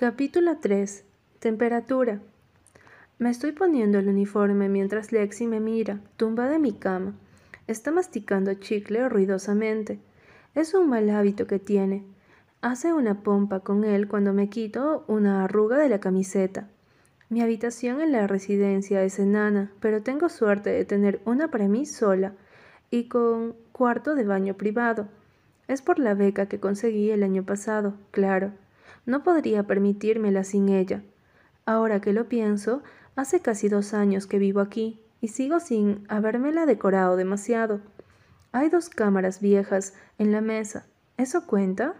Capítulo 3. Temperatura. Me estoy poniendo el uniforme mientras Lexi me mira, tumbada en mi cama. Está masticando chicle ruidosamente. Es un mal hábito que tiene. Hace una pompa con él cuando me quito una arruga de la camiseta. Mi habitación en la residencia es enana, pero tengo suerte de tener una para mí sola y con cuarto de baño privado. Es por la beca que conseguí el año pasado, claro. No podría permitírmela sin ella. Ahora que lo pienso, hace casi dos años que vivo aquí y sigo sin habérmela decorado demasiado. Hay dos cámaras viejas en la mesa. ¿Eso cuenta?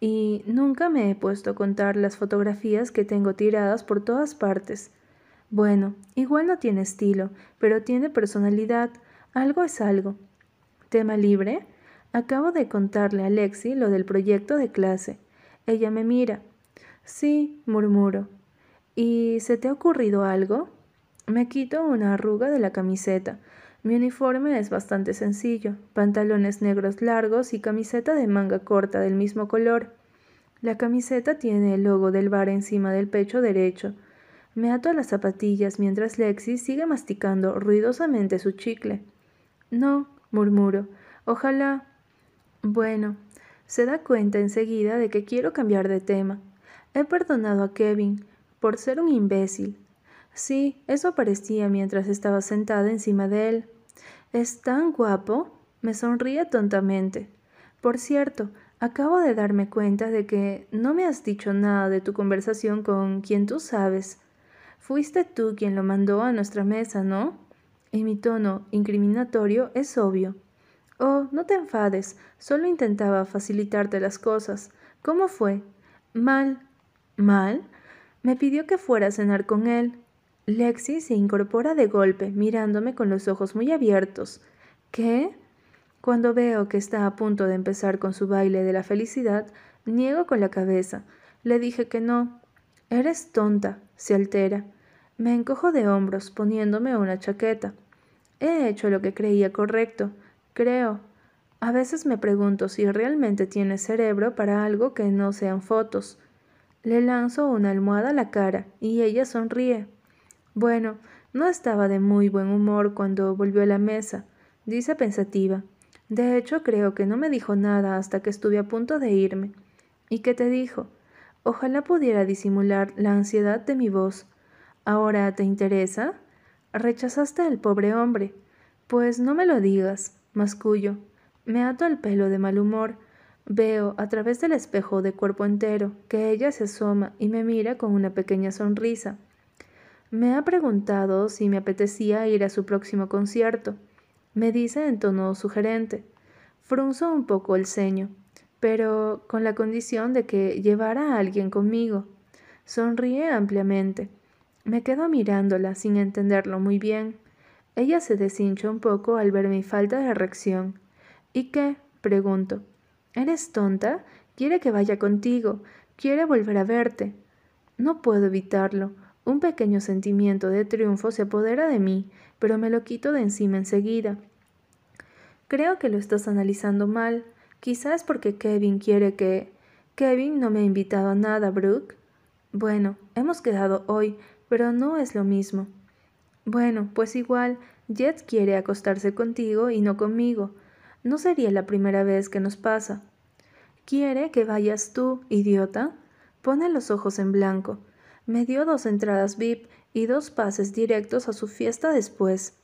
Y nunca me he puesto a contar las fotografías que tengo tiradas por todas partes. Bueno, igual no tiene estilo, pero tiene personalidad. Algo es algo. ¿Tema libre? Acabo de contarle a Lexi lo del proyecto de clase. Ella me mira. Sí, murmuro. ¿Y se te ha ocurrido algo? Me quito una arruga de la camiseta. Mi uniforme es bastante sencillo, pantalones negros largos y camiseta de manga corta del mismo color. La camiseta tiene el logo del bar encima del pecho derecho. Me ato a las zapatillas mientras Lexi sigue masticando ruidosamente su chicle. No, murmuro. Ojalá. Bueno, se da cuenta enseguida de que quiero cambiar de tema. He perdonado a Kevin por ser un imbécil. Sí, eso parecía mientras estaba sentada encima de él. ¿Es tan guapo? Me sonríe tontamente. Por cierto, acabo de darme cuenta de que no me has dicho nada de tu conversación con quien tú sabes. Fuiste tú quien lo mandó a nuestra mesa, ¿no? Y mi tono incriminatorio es obvio. Oh, no te enfades, solo intentaba facilitarte las cosas. ¿Cómo fue? Mal. ¿Mal? Me pidió que fuera a cenar con él. Lexi se incorpora de golpe, mirándome con los ojos muy abiertos. ¿Qué? Cuando veo que está a punto de empezar con su baile de la felicidad, niego con la cabeza. Le dije que no. Eres tonta, se altera. Me encojo de hombros, poniéndome una chaqueta. He hecho lo que creía correcto. Creo. A veces me pregunto si realmente tiene cerebro para algo que no sean fotos. Le lanzo una almohada a la cara y ella sonríe. Bueno, no estaba de muy buen humor cuando volvió a la mesa, dice pensativa. De hecho, creo que no me dijo nada hasta que estuve a punto de irme. ¿Y qué te dijo? Ojalá pudiera disimular la ansiedad de mi voz. ¿Ahora te interesa? Rechazaste al pobre hombre. Pues no me lo digas mascullo. Me ato el pelo de mal humor. Veo, a través del espejo de cuerpo entero, que ella se asoma y me mira con una pequeña sonrisa. Me ha preguntado si me apetecía ir a su próximo concierto. Me dice en tono sugerente. Frunzo un poco el ceño, pero con la condición de que llevara a alguien conmigo. Sonríe ampliamente. Me quedo mirándola sin entenderlo muy bien. Ella se deshincha un poco al ver mi falta de reacción. ¿Y qué? pregunto. ¿Eres tonta? Quiere que vaya contigo. Quiere volver a verte. No puedo evitarlo. Un pequeño sentimiento de triunfo se apodera de mí, pero me lo quito de encima enseguida. Creo que lo estás analizando mal. Quizás porque Kevin quiere que... Kevin no me ha invitado a nada, Brooke. Bueno, hemos quedado hoy, pero no es lo mismo. Bueno, pues igual, Jet quiere acostarse contigo y no conmigo. No sería la primera vez que nos pasa. Quiere que vayas tú, idiota. Pone los ojos en blanco. Me dio dos entradas VIP y dos pases directos a su fiesta después.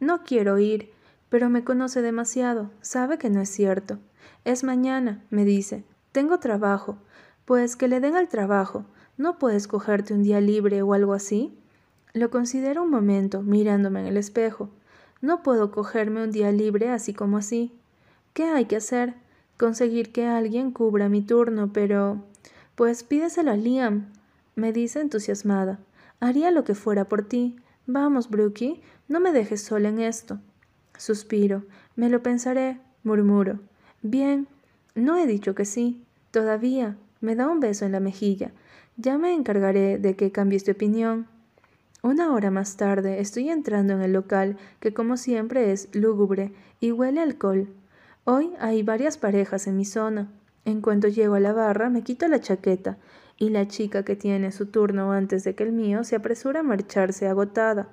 No quiero ir, pero me conoce demasiado, sabe que no es cierto. Es mañana, me dice. Tengo trabajo. Pues que le den al trabajo. ¿No puedes cogerte un día libre o algo así? Lo considero un momento, mirándome en el espejo. No puedo cogerme un día libre así como así. ¿Qué hay que hacer? Conseguir que alguien cubra mi turno, pero... Pues pídeselo a Liam, me dice entusiasmada. Haría lo que fuera por ti. Vamos, Brookie, no me dejes sola en esto. Suspiro. Me lo pensaré, murmuro. Bien. No he dicho que sí. Todavía. Me da un beso en la mejilla. Ya me encargaré de que cambies de opinión. Una hora más tarde estoy entrando en el local, que como siempre es lúgubre y huele alcohol. Hoy hay varias parejas en mi zona. En cuanto llego a la barra me quito la chaqueta y la chica que tiene su turno antes de que el mío se apresura a marcharse agotada.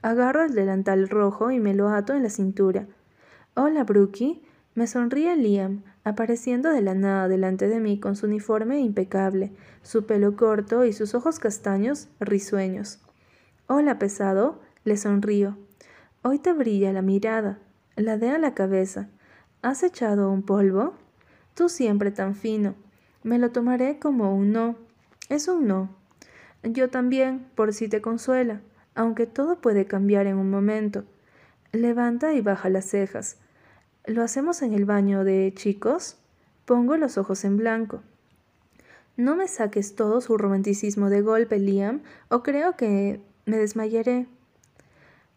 Agarro el delantal rojo y me lo ato en la cintura. Hola, Brookie. Me sonríe Liam, apareciendo de la nada delante de mí con su uniforme impecable, su pelo corto y sus ojos castaños risueños. Hola, pesado. Le sonrío. Hoy te brilla la mirada. La a la cabeza. ¿Has echado un polvo? Tú siempre tan fino. Me lo tomaré como un no. Es un no. Yo también, por si te consuela, aunque todo puede cambiar en un momento. Levanta y baja las cejas. ¿Lo hacemos en el baño de chicos? Pongo los ojos en blanco. No me saques todo su romanticismo de golpe, Liam, o creo que me desmayaré.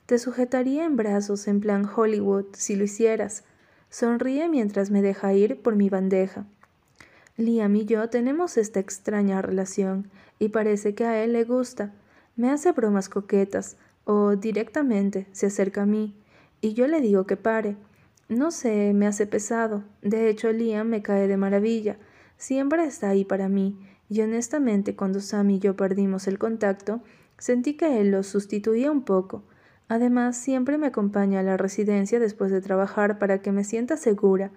Te sujetaría en brazos en plan Hollywood si lo hicieras. Sonríe mientras me deja ir por mi bandeja. Liam y yo tenemos esta extraña relación, y parece que a él le gusta. Me hace bromas coquetas, o directamente se acerca a mí, y yo le digo que pare. No sé, me hace pesado. De hecho, Liam me cae de maravilla. Siempre está ahí para mí, y honestamente cuando Sam y yo perdimos el contacto, sentí que él lo sustituía un poco. Además, siempre me acompaña a la residencia después de trabajar para que me sienta segura.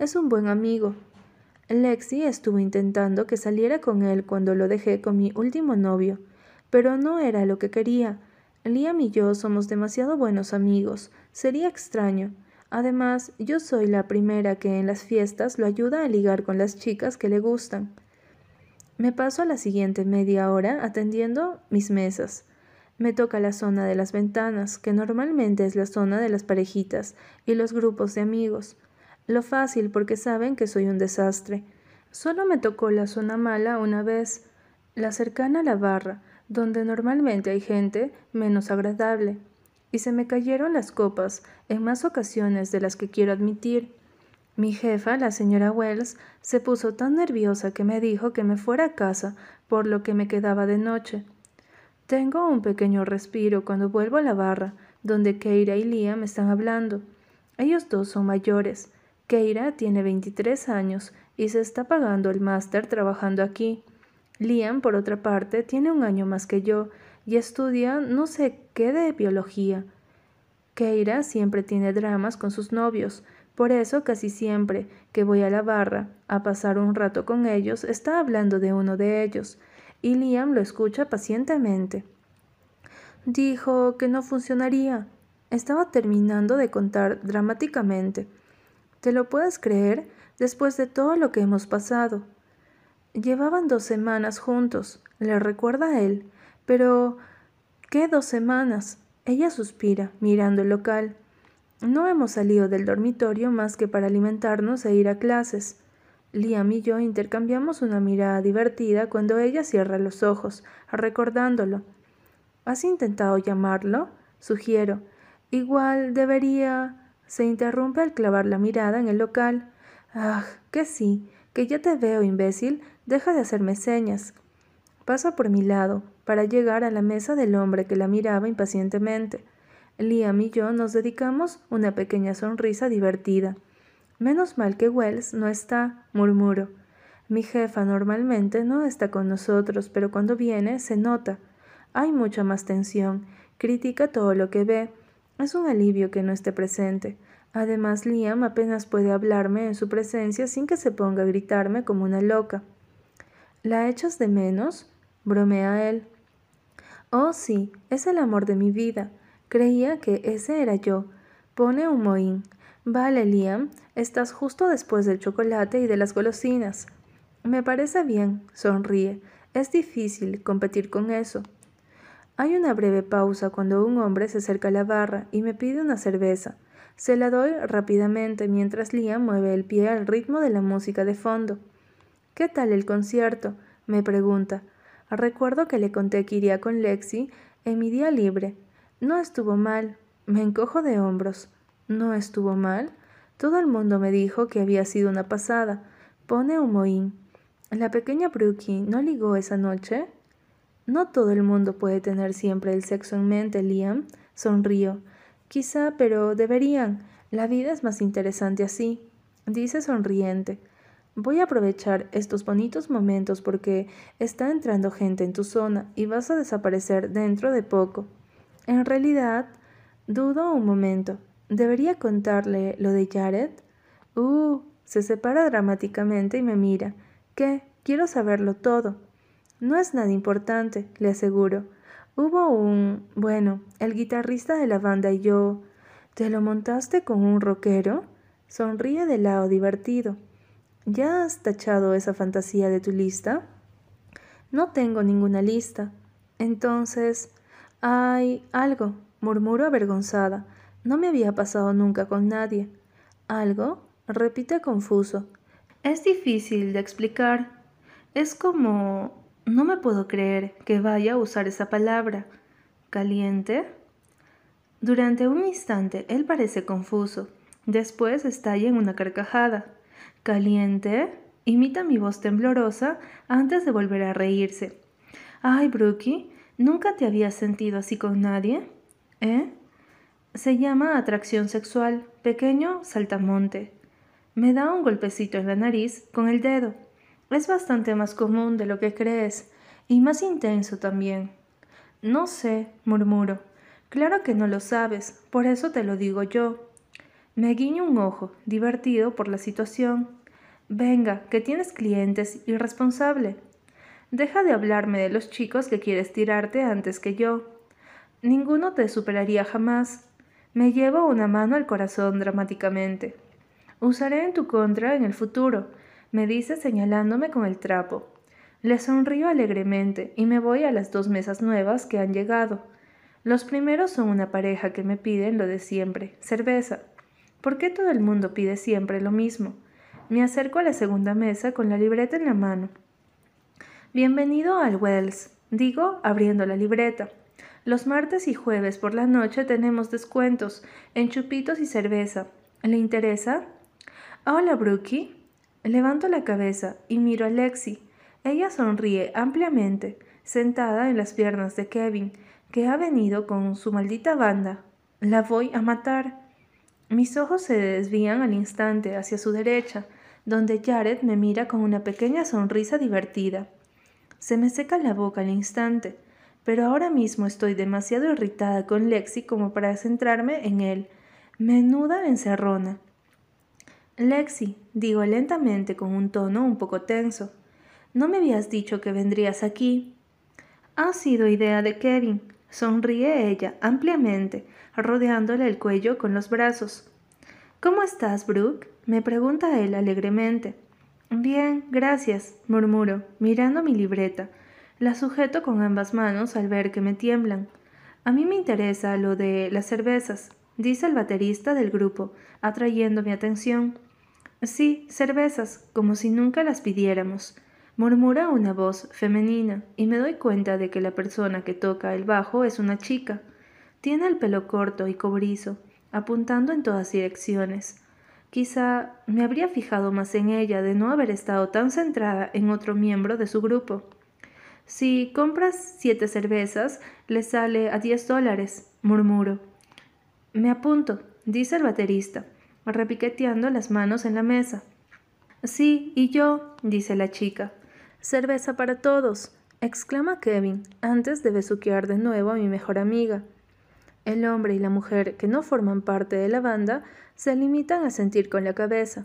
Es un buen amigo, Lexi estuvo intentando que saliera con él cuando lo dejé con mi último novio, pero no era lo que quería. Liam y yo somos demasiado buenos amigos. Sería extraño. Además, yo soy la primera que en las fiestas lo ayuda a ligar con las chicas que le gustan. Me paso la siguiente media hora atendiendo mis mesas. Me toca la zona de las ventanas, que normalmente es la zona de las parejitas y los grupos de amigos. Lo fácil porque saben que soy un desastre. Solo me tocó la zona mala una vez, la cercana a la barra, donde normalmente hay gente menos agradable. Y se me cayeron las copas en más ocasiones de las que quiero admitir. Mi jefa, la señora Wells, se puso tan nerviosa que me dijo que me fuera a casa por lo que me quedaba de noche. Tengo un pequeño respiro cuando vuelvo a la barra, donde Keira y Liam me están hablando. Ellos dos son mayores, Keira tiene 23 años y se está pagando el máster trabajando aquí. Liam, por otra parte, tiene un año más que yo y estudia no sé qué de biología. Keira siempre tiene dramas con sus novios, por eso casi siempre que voy a la barra a pasar un rato con ellos está hablando de uno de ellos, y Liam lo escucha pacientemente. Dijo que no funcionaría. Estaba terminando de contar dramáticamente. ¿Te lo puedes creer después de todo lo que hemos pasado? Llevaban dos semanas juntos, le recuerda a él. Pero... ¿Qué dos semanas? Ella suspira, mirando el local. No hemos salido del dormitorio más que para alimentarnos e ir a clases. Liam y yo intercambiamos una mirada divertida cuando ella cierra los ojos, recordándolo. ¿Has intentado llamarlo? Sugiero. Igual debería. Se interrumpe al clavar la mirada en el local. Ah, que sí, que ya te veo, imbécil. Deja de hacerme señas. Pasa por mi lado, para llegar a la mesa del hombre que la miraba impacientemente. Liam y yo nos dedicamos una pequeña sonrisa divertida. Menos mal que Wells no está, murmuro. Mi jefa normalmente no está con nosotros, pero cuando viene se nota. Hay mucha más tensión. Critica todo lo que ve. Es un alivio que no esté presente. Además, Liam apenas puede hablarme en su presencia sin que se ponga a gritarme como una loca. ¿La echas de menos? bromea él. Oh, sí, es el amor de mi vida. Creía que ese era yo. Pone un mohín. Vale, Liam, estás justo después del chocolate y de las golosinas. Me parece bien, sonríe. Es difícil competir con eso. Hay una breve pausa cuando un hombre se acerca a la barra y me pide una cerveza. Se la doy rápidamente mientras Liam mueve el pie al ritmo de la música de fondo. ¿Qué tal el concierto? me pregunta. Recuerdo que le conté que iría con Lexi en mi día libre. No estuvo mal. Me encojo de hombros. ¿No estuvo mal? Todo el mundo me dijo que había sido una pasada. Pone un mohín. ¿La pequeña Brookie no ligó esa noche? No todo el mundo puede tener siempre el sexo en mente, Liam. Sonrío. Quizá, pero deberían. La vida es más interesante así. Dice sonriente. Voy a aprovechar estos bonitos momentos porque está entrando gente en tu zona y vas a desaparecer dentro de poco. En realidad, dudo un momento. ¿Debería contarle lo de Jared? Uh, se separa dramáticamente y me mira. ¿Qué? Quiero saberlo todo. No es nada importante, le aseguro. Hubo un... bueno, el guitarrista de la banda y yo... ¿Te lo montaste con un rockero? Sonríe de lado divertido. ¿Ya has tachado esa fantasía de tu lista? No tengo ninguna lista. Entonces, hay algo, murmuro avergonzada. No me había pasado nunca con nadie. ¿Algo? repite confuso. Es difícil de explicar. Es como... No me puedo creer que vaya a usar esa palabra. ¿Caliente? Durante un instante él parece confuso. Después estalla en una carcajada. ¿Caliente? Imita mi voz temblorosa antes de volver a reírse. Ay, Brookie, ¿nunca te habías sentido así con nadie? ¿Eh? Se llama atracción sexual, pequeño saltamonte. Me da un golpecito en la nariz con el dedo. Es bastante más común de lo que crees, y más intenso también. No sé, murmuro. Claro que no lo sabes, por eso te lo digo yo. Me guiño un ojo, divertido por la situación. Venga, que tienes clientes, irresponsable. Deja de hablarme de los chicos que quieres tirarte antes que yo. Ninguno te superaría jamás. Me llevo una mano al corazón dramáticamente. Usaré en tu contra en el futuro, me dice señalándome con el trapo. Le sonrío alegremente y me voy a las dos mesas nuevas que han llegado. Los primeros son una pareja que me piden lo de siempre, cerveza. ¿Por qué todo el mundo pide siempre lo mismo? Me acerco a la segunda mesa con la libreta en la mano. Bienvenido al Wells, digo, abriendo la libreta. Los martes y jueves por la noche tenemos descuentos en chupitos y cerveza. ¿Le interesa? Hola, Brookie. Levanto la cabeza y miro a Lexi. Ella sonríe ampliamente, sentada en las piernas de Kevin, que ha venido con su maldita banda. La voy a matar. Mis ojos se desvían al instante hacia su derecha, donde Jared me mira con una pequeña sonrisa divertida. Se me seca la boca al instante, pero ahora mismo estoy demasiado irritada con Lexi como para centrarme en él. Menuda encerrona. Lexi, digo lentamente con un tono un poco tenso, ¿no me habías dicho que vendrías aquí? Ha sido idea de Kevin, sonríe ella ampliamente, rodeándole el cuello con los brazos. ¿Cómo estás, Brooke? me pregunta él alegremente. Bien, gracias, murmuro, mirando mi libreta. La sujeto con ambas manos al ver que me tiemblan. A mí me interesa lo de las cervezas, dice el baterista del grupo, atrayendo mi atención. Sí, cervezas, como si nunca las pidiéramos, murmura una voz femenina, y me doy cuenta de que la persona que toca el bajo es una chica. Tiene el pelo corto y cobrizo, apuntando en todas direcciones. Quizá me habría fijado más en ella de no haber estado tan centrada en otro miembro de su grupo. Si compras siete cervezas, le sale a diez dólares, murmuro. Me apunto, dice el baterista, repiqueteando las manos en la mesa. Sí, y yo, dice la chica. Cerveza para todos, exclama Kevin, antes de besuquear de nuevo a mi mejor amiga. El hombre y la mujer que no forman parte de la banda se limitan a sentir con la cabeza.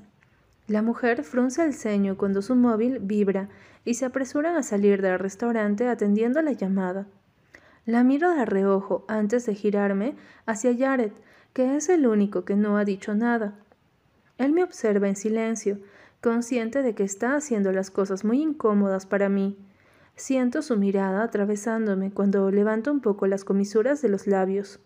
La mujer frunce el ceño cuando su móvil vibra y se apresuran a salir del restaurante atendiendo la llamada. La miro de reojo antes de girarme hacia Jared, que es el único que no ha dicho nada. Él me observa en silencio, consciente de que está haciendo las cosas muy incómodas para mí. Siento su mirada atravesándome cuando levanto un poco las comisuras de los labios.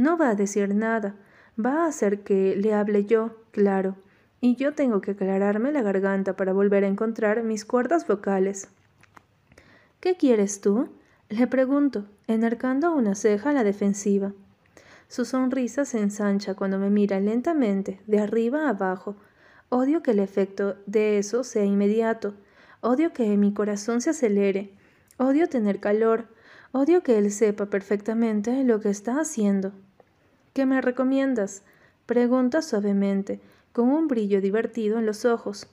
No va a decir nada, va a hacer que le hable yo, claro, y yo tengo que aclararme la garganta para volver a encontrar mis cuerdas vocales. ¿Qué quieres tú? Le pregunto, enarcando una ceja a la defensiva. Su sonrisa se ensancha cuando me mira lentamente, de arriba a abajo. Odio que el efecto de eso sea inmediato. Odio que mi corazón se acelere. Odio tener calor. Odio que él sepa perfectamente lo que está haciendo. ¿Qué me recomiendas? Pregunta suavemente, con un brillo divertido en los ojos.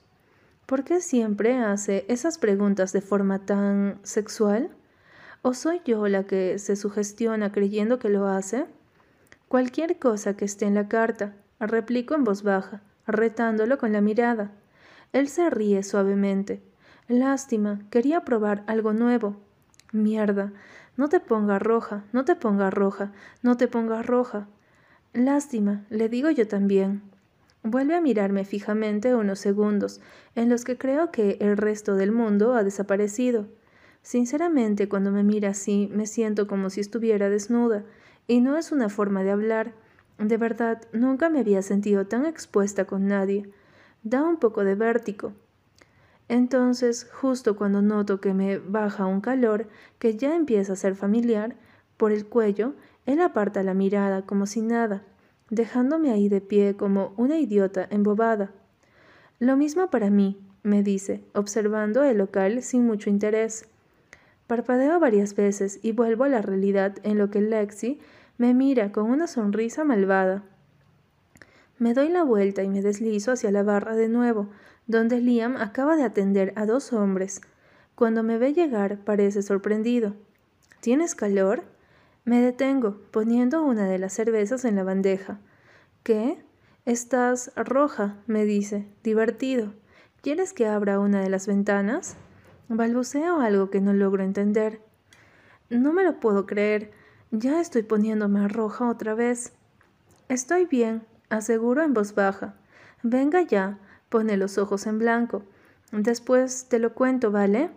¿Por qué siempre hace esas preguntas de forma tan sexual? ¿O soy yo la que se sugestiona creyendo que lo hace? Cualquier cosa que esté en la carta, replico en voz baja, retándolo con la mirada. Él se ríe suavemente. Lástima, quería probar algo nuevo. Mierda, no te pongas roja, no te pongas roja, no te pongas roja. Lástima, le digo yo también. Vuelve a mirarme fijamente unos segundos, en los que creo que el resto del mundo ha desaparecido. Sinceramente, cuando me mira así, me siento como si estuviera desnuda, y no es una forma de hablar. De verdad, nunca me había sentido tan expuesta con nadie. Da un poco de vértigo. Entonces, justo cuando noto que me baja un calor que ya empieza a ser familiar, por el cuello, él aparta la mirada como si nada, dejándome ahí de pie como una idiota embobada. Lo mismo para mí, me dice, observando el local sin mucho interés. Parpadeo varias veces y vuelvo a la realidad en lo que Lexi me mira con una sonrisa malvada. Me doy la vuelta y me deslizo hacia la barra de nuevo, donde Liam acaba de atender a dos hombres. Cuando me ve llegar parece sorprendido. ¿Tienes calor? Me detengo, poniendo una de las cervezas en la bandeja. ¿Qué? Estás roja, me dice, divertido. ¿Quieres que abra una de las ventanas? Balbuceo algo que no logro entender. No me lo puedo creer. Ya estoy poniéndome roja otra vez. Estoy bien, aseguro en voz baja. Venga ya, pone los ojos en blanco. Después te lo cuento, ¿vale?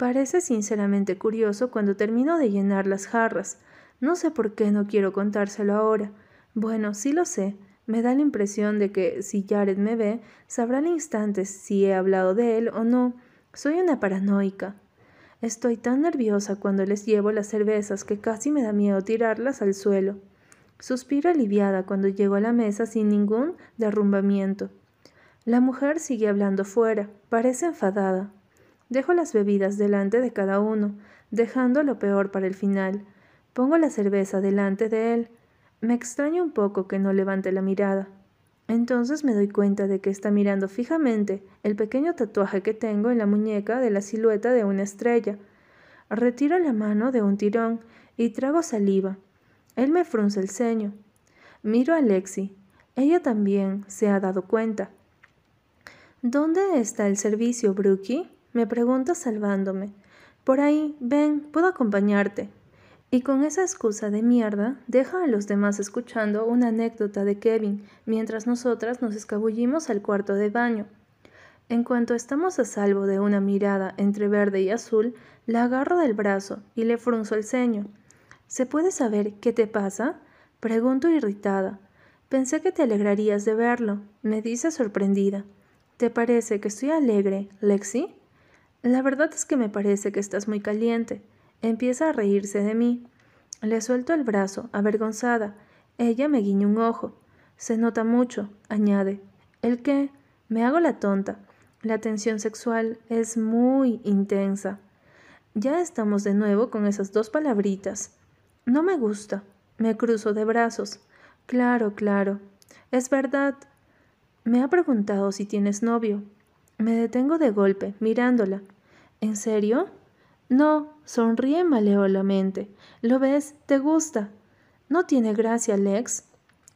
Parece sinceramente curioso cuando termino de llenar las jarras. No sé por qué no quiero contárselo ahora. Bueno, sí lo sé. Me da la impresión de que si Jared me ve, sabrá al instante si he hablado de él o no. Soy una paranoica. Estoy tan nerviosa cuando les llevo las cervezas que casi me da miedo tirarlas al suelo. Suspiro aliviada cuando llego a la mesa sin ningún derrumbamiento. La mujer sigue hablando fuera, parece enfadada. Dejo las bebidas delante de cada uno, dejando lo peor para el final. Pongo la cerveza delante de él. Me extraña un poco que no levante la mirada. Entonces me doy cuenta de que está mirando fijamente el pequeño tatuaje que tengo en la muñeca de la silueta de una estrella. Retiro la mano de un tirón y trago saliva. Él me frunce el ceño. Miro a Lexi. Ella también se ha dado cuenta. ¿Dónde está el servicio, Brookie? Me pregunta salvándome. Por ahí, ven, puedo acompañarte. Y con esa excusa de mierda, deja a los demás escuchando una anécdota de Kevin, mientras nosotras nos escabullimos al cuarto de baño. En cuanto estamos a salvo de una mirada entre verde y azul, la agarro del brazo y le frunzo el ceño. ¿Se puede saber qué te pasa? Pregunto irritada. Pensé que te alegrarías de verlo, me dice sorprendida. ¿Te parece que estoy alegre, Lexi? La verdad es que me parece que estás muy caliente. Empieza a reírse de mí. Le suelto el brazo, avergonzada. Ella me guiña un ojo. Se nota mucho, añade. ¿El qué? Me hago la tonta. La tensión sexual es muy intensa. Ya estamos de nuevo con esas dos palabritas. No me gusta. Me cruzo de brazos. Claro, claro. Es verdad. Me ha preguntado si tienes novio. Me detengo de golpe, mirándola. ¿En serio? No, sonríe maleolamente. ¿Lo ves? ¿Te gusta? No tiene gracia, Lex.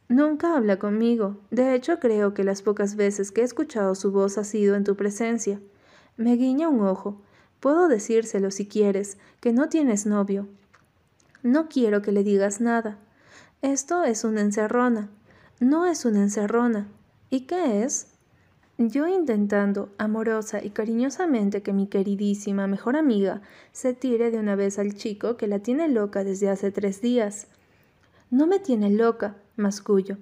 Nunca habla conmigo. De hecho, creo que las pocas veces que he escuchado su voz ha sido en tu presencia. Me guiña un ojo. Puedo decírselo si quieres, que no tienes novio. No quiero que le digas nada. Esto es una encerrona. No es una encerrona. ¿Y qué es? Yo intentando, amorosa y cariñosamente, que mi queridísima mejor amiga se tire de una vez al chico que la tiene loca desde hace tres días. No me tiene loca, mascullo.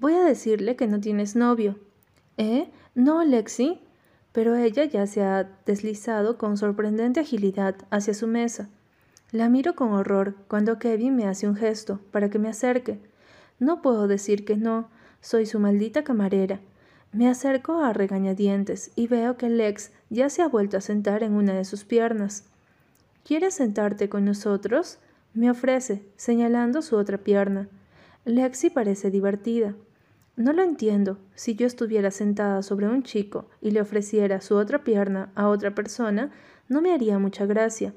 Voy a decirle que no tienes novio. ¿Eh? No, Lexi. Pero ella ya se ha deslizado con sorprendente agilidad hacia su mesa. La miro con horror cuando Kevin me hace un gesto para que me acerque. No puedo decir que no, soy su maldita camarera me acerco a regañadientes y veo que Lex ya se ha vuelto a sentar en una de sus piernas. ¿Quieres sentarte con nosotros? me ofrece, señalando su otra pierna. Lexi parece divertida. No lo entiendo. Si yo estuviera sentada sobre un chico y le ofreciera su otra pierna a otra persona, no me haría mucha gracia.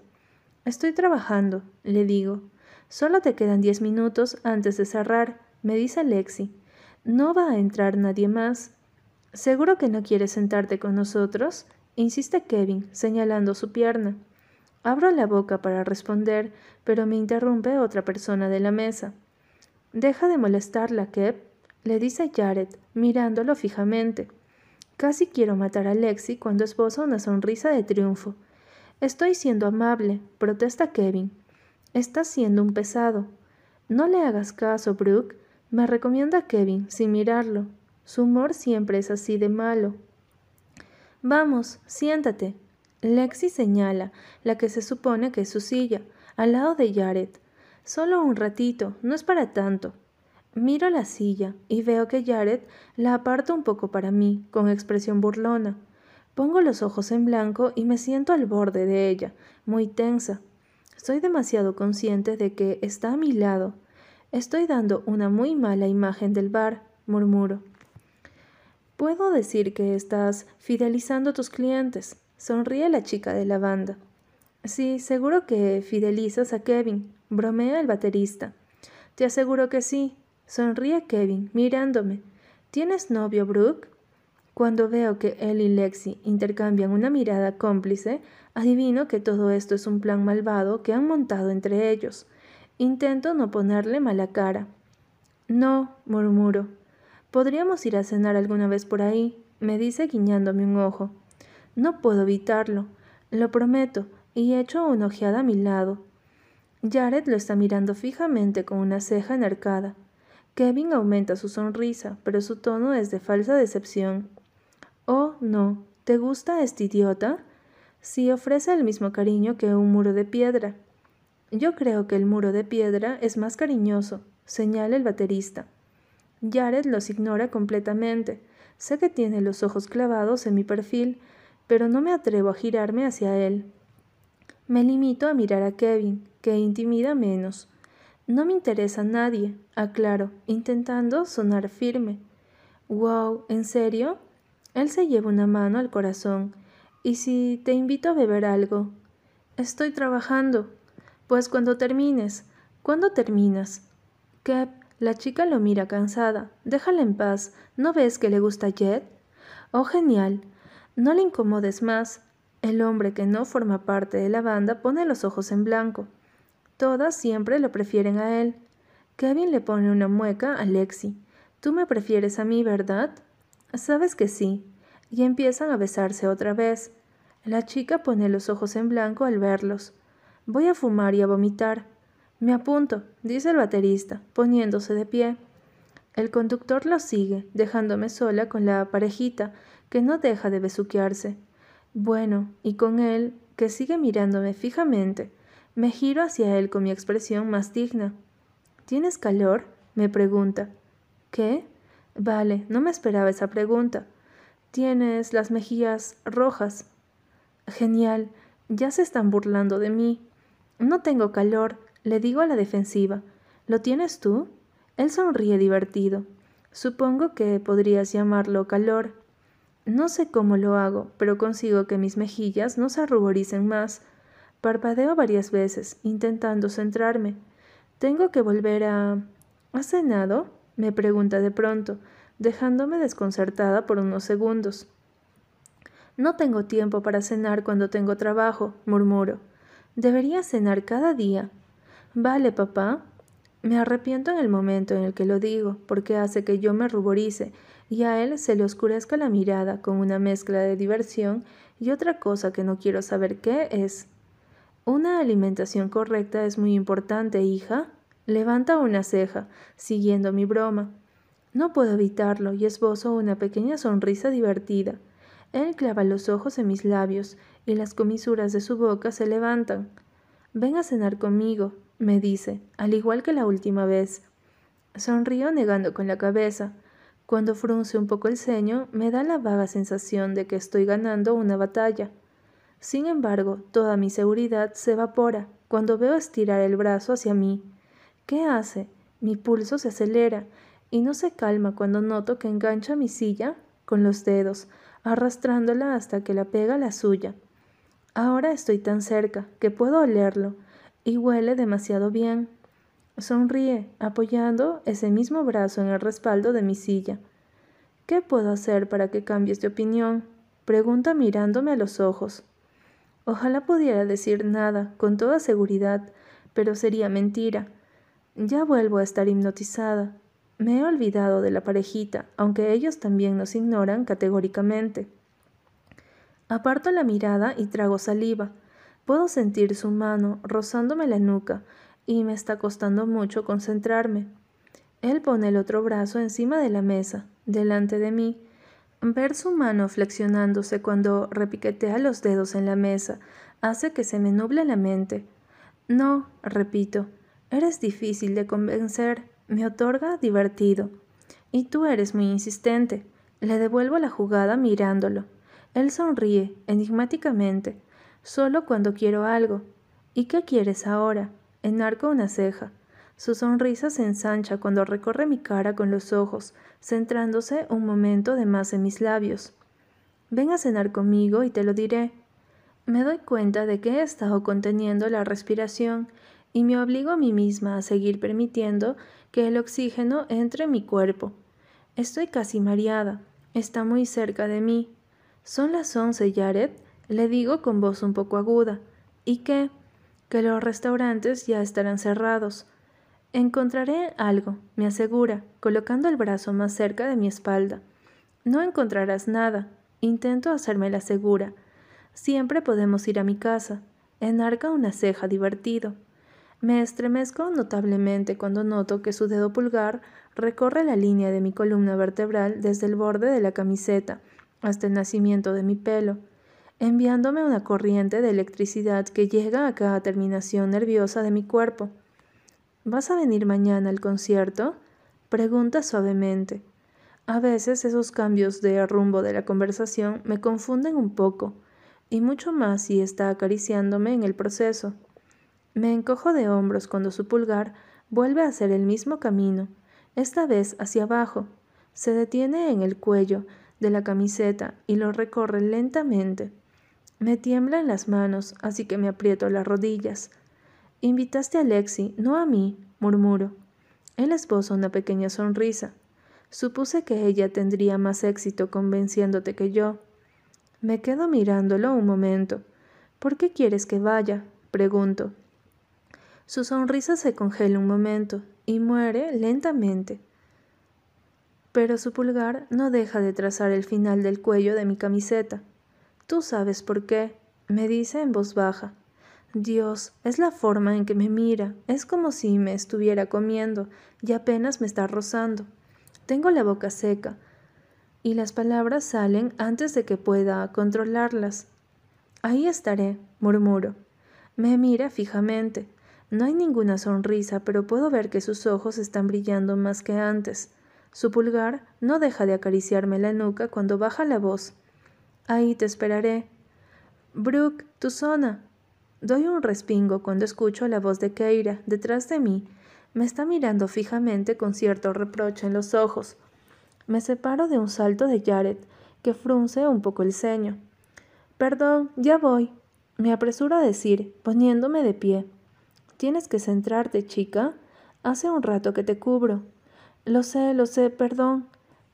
Estoy trabajando, le digo. Solo te quedan diez minutos antes de cerrar, me dice Lexi. No va a entrar nadie más. ¿Seguro que no quieres sentarte con nosotros? insiste Kevin, señalando su pierna. Abro la boca para responder, pero me interrumpe otra persona de la mesa. Deja de molestarla, Kev, le dice Jared, mirándolo fijamente. Casi quiero matar a Lexi cuando esboza una sonrisa de triunfo. Estoy siendo amable, protesta Kevin. Estás siendo un pesado. No le hagas caso, Brooke, me recomienda Kevin, sin mirarlo. Su humor siempre es así de malo. Vamos, siéntate. Lexi señala la que se supone que es su silla, al lado de Jared. Solo un ratito, no es para tanto. Miro la silla y veo que Jared la aparta un poco para mí, con expresión burlona. Pongo los ojos en blanco y me siento al borde de ella, muy tensa. Soy demasiado consciente de que está a mi lado. Estoy dando una muy mala imagen del bar, murmuro. Puedo decir que estás fidelizando a tus clientes, sonríe la chica de la banda. Sí, seguro que fidelizas a Kevin, bromea el baterista. Te aseguro que sí, sonríe Kevin, mirándome. ¿Tienes novio, Brooke? Cuando veo que él y Lexi intercambian una mirada cómplice, adivino que todo esto es un plan malvado que han montado entre ellos. Intento no ponerle mala cara. No, murmuro. Podríamos ir a cenar alguna vez por ahí, me dice guiñándome un ojo. No puedo evitarlo, lo prometo, y echo una ojeada a mi lado. Jared lo está mirando fijamente con una ceja enarcada. Kevin aumenta su sonrisa, pero su tono es de falsa decepción. Oh, no, ¿te gusta este idiota? Sí ofrece el mismo cariño que un muro de piedra. Yo creo que el muro de piedra es más cariñoso, señala el baterista. Jared los ignora completamente. Sé que tiene los ojos clavados en mi perfil, pero no me atrevo a girarme hacia él. Me limito a mirar a Kevin, que intimida menos. No me interesa nadie, aclaro, intentando sonar firme. Wow, ¿en serio? Él se lleva una mano al corazón. ¿Y si te invito a beber algo? Estoy trabajando. Pues cuando termines. ¿Cuándo terminas? Kev, la chica lo mira cansada. Déjala en paz. ¿No ves que le gusta Jet? Oh, genial. No le incomodes más. El hombre que no forma parte de la banda pone los ojos en blanco. Todas siempre lo prefieren a él. Kevin le pone una mueca a Lexi. Tú me prefieres a mí, ¿verdad? Sabes que sí. Y empiezan a besarse otra vez. La chica pone los ojos en blanco al verlos. Voy a fumar y a vomitar. Me apunto, dice el baterista, poniéndose de pie. El conductor lo sigue, dejándome sola con la parejita, que no deja de besuquearse. Bueno, y con él, que sigue mirándome fijamente, me giro hacia él con mi expresión más digna. ¿Tienes calor? me pregunta. ¿Qué? Vale, no me esperaba esa pregunta. Tienes las mejillas rojas. Genial, ya se están burlando de mí. No tengo calor, le digo a la defensiva. ¿Lo tienes tú? Él sonríe divertido. Supongo que podrías llamarlo calor. No sé cómo lo hago, pero consigo que mis mejillas no se arruboricen más. Parpadeo varias veces, intentando centrarme. Tengo que volver a... ¿Has cenado? me pregunta de pronto, dejándome desconcertada por unos segundos. No tengo tiempo para cenar cuando tengo trabajo, murmuro. Debería cenar cada día. Vale, papá. Me arrepiento en el momento en el que lo digo, porque hace que yo me ruborice y a él se le oscurezca la mirada con una mezcla de diversión y otra cosa que no quiero saber qué es. Una alimentación correcta es muy importante, hija. Levanta una ceja, siguiendo mi broma. No puedo evitarlo y esbozo una pequeña sonrisa divertida. Él clava los ojos en mis labios y las comisuras de su boca se levantan. Ven a cenar conmigo, me dice, al igual que la última vez. Sonrío negando con la cabeza. Cuando frunce un poco el ceño, me da la vaga sensación de que estoy ganando una batalla. Sin embargo, toda mi seguridad se evapora cuando veo estirar el brazo hacia mí. ¿Qué hace? Mi pulso se acelera y no se calma cuando noto que engancha mi silla con los dedos, arrastrándola hasta que la pega la suya. Ahora estoy tan cerca que puedo olerlo y huele demasiado bien. Sonríe, apoyando ese mismo brazo en el respaldo de mi silla. ¿Qué puedo hacer para que cambies de opinión? Pregunta mirándome a los ojos. Ojalá pudiera decir nada con toda seguridad, pero sería mentira. Ya vuelvo a estar hipnotizada. Me he olvidado de la parejita, aunque ellos también nos ignoran categóricamente. Aparto la mirada y trago saliva. Puedo sentir su mano rozándome la nuca y me está costando mucho concentrarme. Él pone el otro brazo encima de la mesa, delante de mí. Ver su mano flexionándose cuando repiquetea los dedos en la mesa hace que se me nuble la mente. No, repito, eres difícil de convencer, me otorga divertido. Y tú eres muy insistente. Le devuelvo la jugada mirándolo. Él sonríe, enigmáticamente, solo cuando quiero algo. ¿Y qué quieres ahora? Enarco una ceja. Su sonrisa se ensancha cuando recorre mi cara con los ojos, centrándose un momento de más en mis labios. Ven a cenar conmigo y te lo diré. Me doy cuenta de que he estado conteniendo la respiración y me obligo a mí misma a seguir permitiendo que el oxígeno entre en mi cuerpo. Estoy casi mareada. Está muy cerca de mí. Son las once, Jared, le digo con voz un poco aguda. ¿Y qué? Que los restaurantes ya estarán cerrados. Encontraré algo, me asegura, colocando el brazo más cerca de mi espalda. No encontrarás nada. Intento hacerme la segura. Siempre podemos ir a mi casa. Enarca una ceja divertido. Me estremezco notablemente cuando noto que su dedo pulgar recorre la línea de mi columna vertebral desde el borde de la camiseta hasta el nacimiento de mi pelo, enviándome una corriente de electricidad que llega a cada terminación nerviosa de mi cuerpo. ¿Vas a venir mañana al concierto? Pregunta suavemente. A veces esos cambios de rumbo de la conversación me confunden un poco, y mucho más si está acariciándome en el proceso. Me encojo de hombros cuando su pulgar vuelve a hacer el mismo camino, esta vez hacia abajo. Se detiene en el cuello de la camiseta y lo recorre lentamente. Me tiembla en las manos, así que me aprieto las rodillas. Invitaste a Lexi, no a mí, murmuro. Él esboza una pequeña sonrisa. Supuse que ella tendría más éxito convenciéndote que yo. Me quedo mirándolo un momento. ¿Por qué quieres que vaya? pregunto. Su sonrisa se congela un momento y muere lentamente. Pero su pulgar no deja de trazar el final del cuello de mi camiseta. Tú sabes por qué, me dice en voz baja. Dios, es la forma en que me mira, es como si me estuviera comiendo y apenas me está rozando. Tengo la boca seca y las palabras salen antes de que pueda controlarlas. Ahí estaré, murmuro. Me mira fijamente. No hay ninguna sonrisa, pero puedo ver que sus ojos están brillando más que antes. Su pulgar no deja de acariciarme la nuca cuando baja la voz. Ahí te esperaré. Brooke, tu zona, Doy un respingo cuando escucho la voz de Keira detrás de mí. Me está mirando fijamente con cierto reproche en los ojos. Me separo de un salto de Jared, que frunce un poco el ceño. Perdón, ya voy. Me apresuro a decir, poniéndome de pie. Tienes que centrarte, chica. Hace un rato que te cubro. Lo sé, lo sé, perdón.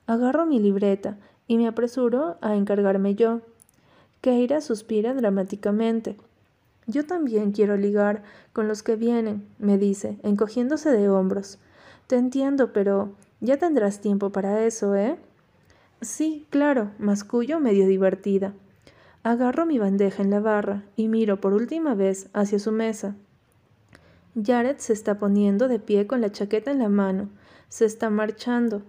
Agarro mi libreta y me apresuro a encargarme yo. Keira suspira dramáticamente. Yo también quiero ligar con los que vienen, me dice, encogiéndose de hombros. Te entiendo, pero ya tendrás tiempo para eso, ¿eh? Sí, claro, mascullo medio divertida. Agarro mi bandeja en la barra y miro por última vez hacia su mesa. Jared se está poniendo de pie con la chaqueta en la mano. Se está marchando.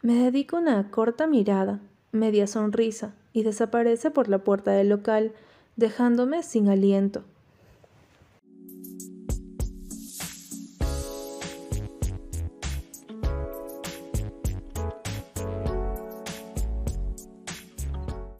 Me dedico una corta mirada, media sonrisa, y desaparece por la puerta del local, dejándome sin aliento.